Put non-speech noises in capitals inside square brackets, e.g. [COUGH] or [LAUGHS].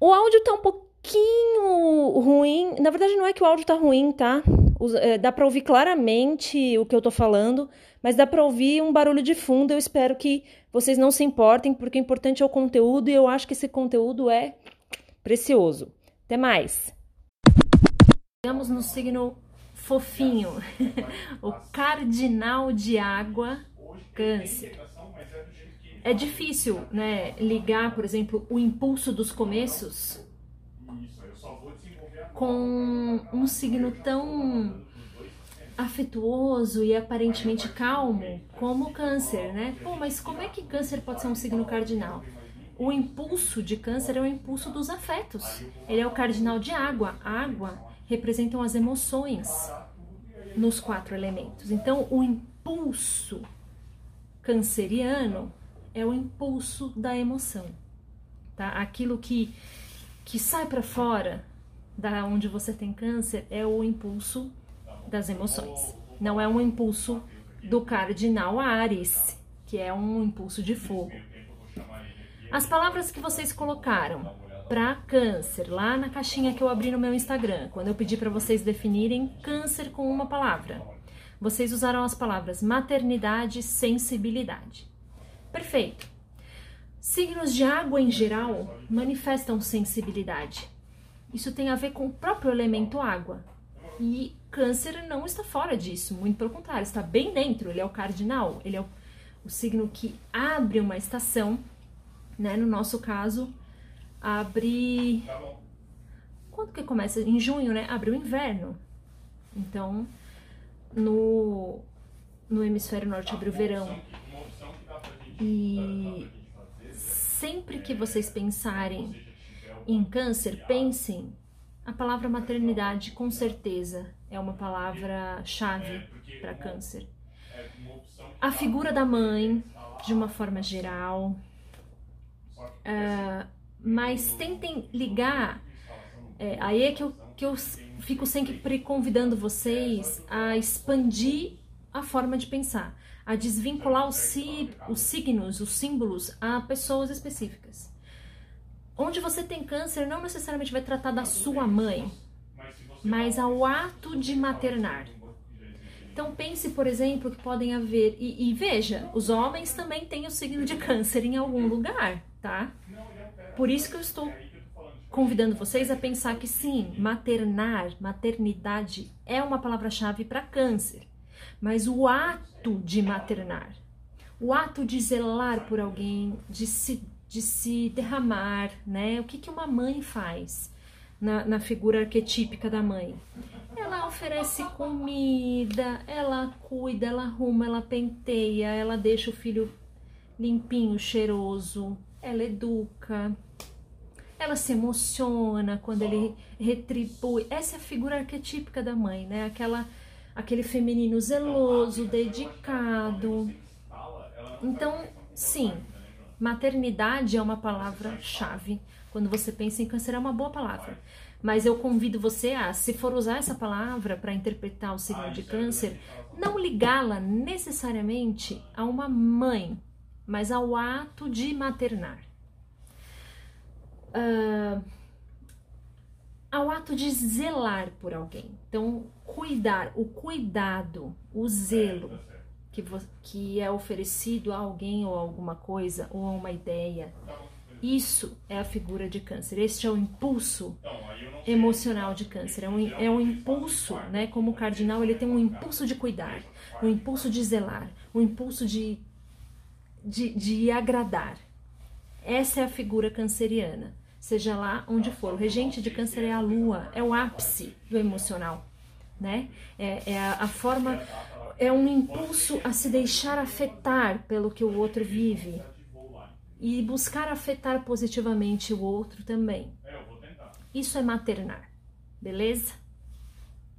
O áudio tá um pouquinho ruim. Na verdade, não é que o áudio tá ruim, tá? É, dá para ouvir claramente o que eu tô falando, mas dá para ouvir um barulho de fundo. Eu espero que vocês não se importem, porque o importante é o conteúdo e eu acho que esse conteúdo é precioso. Até mais! Chegamos no signo fofinho, [LAUGHS] o cardinal de água, câncer é difícil, né, ligar, por exemplo, o impulso dos começos com um signo tão afetuoso e aparentemente calmo como o câncer, né? Pô, mas como é que câncer pode ser um signo cardinal? O impulso de câncer é o impulso dos afetos. Ele é o cardinal de água. A água representam as emoções nos quatro elementos. Então, o impulso canceriano é o impulso da emoção, tá? Aquilo que que sai para fora da onde você tem câncer é o impulso das emoções. Não é um impulso do cardinal Ares, que é um impulso de fogo. As palavras que vocês colocaram para câncer lá na caixinha que eu abri no meu Instagram, quando eu pedi para vocês definirem câncer com uma palavra, vocês usaram as palavras maternidade, sensibilidade. Perfeito. Signos de água em geral manifestam sensibilidade. Isso tem a ver com o próprio elemento água. E Câncer não está fora disso, muito pelo contrário, está bem dentro. Ele é o cardinal, ele é o, o signo que abre uma estação, né? No nosso caso, abre. Quando que começa? Em junho, né? Abre o inverno. Então, no, no hemisfério norte abre o verão. E sempre que vocês pensarem em câncer, pensem a palavra maternidade, com certeza, é uma palavra chave para câncer. A figura da mãe, de uma forma geral. Uh, mas tentem ligar. É, aí é que eu, que eu fico sempre convidando vocês a expandir a forma de pensar a desvincular os, os signos, os símbolos a pessoas específicas. Onde você tem câncer não necessariamente vai tratar da sua mãe, mas ao ato de maternar. Então pense, por exemplo, que podem haver e, e, veja, os homens também têm o signo de câncer em algum lugar, tá? Por isso que eu estou convidando vocês a pensar que sim, maternar, maternidade é uma palavra-chave para câncer mas o ato de maternar, o ato de zelar por alguém, de se, de se derramar, né? O que, que uma mãe faz na, na figura arquetípica da mãe? Ela oferece comida, ela cuida, ela arruma, ela penteia, ela deixa o filho limpinho, cheiroso, ela educa, ela se emociona quando ele retribui. Essa é a figura arquetípica da mãe, né? Aquela aquele feminino zeloso, dedicado. Então, sim, maternidade é uma palavra-chave. Quando você pensa em câncer, é uma boa palavra. Mas eu convido você a, se for usar essa palavra para interpretar o signo de câncer, não ligá-la necessariamente a uma mãe, mas ao ato de maternar. Uh, ao ato de zelar por alguém. Então, cuidar, o cuidado, o zelo que, que é oferecido a alguém ou a alguma coisa ou a uma ideia. Isso é a figura de câncer. Este é o impulso emocional de câncer. É um, é um impulso, né? Como o cardinal, ele tem um impulso de cuidar, um impulso de zelar, um impulso de, de, de agradar. Essa é a figura canceriana, seja lá onde for. O regente de câncer é a lua, é o ápice do emocional, né? É, é a, a forma, é um impulso a se deixar afetar pelo que o outro vive e buscar afetar positivamente o outro também. Isso é maternar, beleza?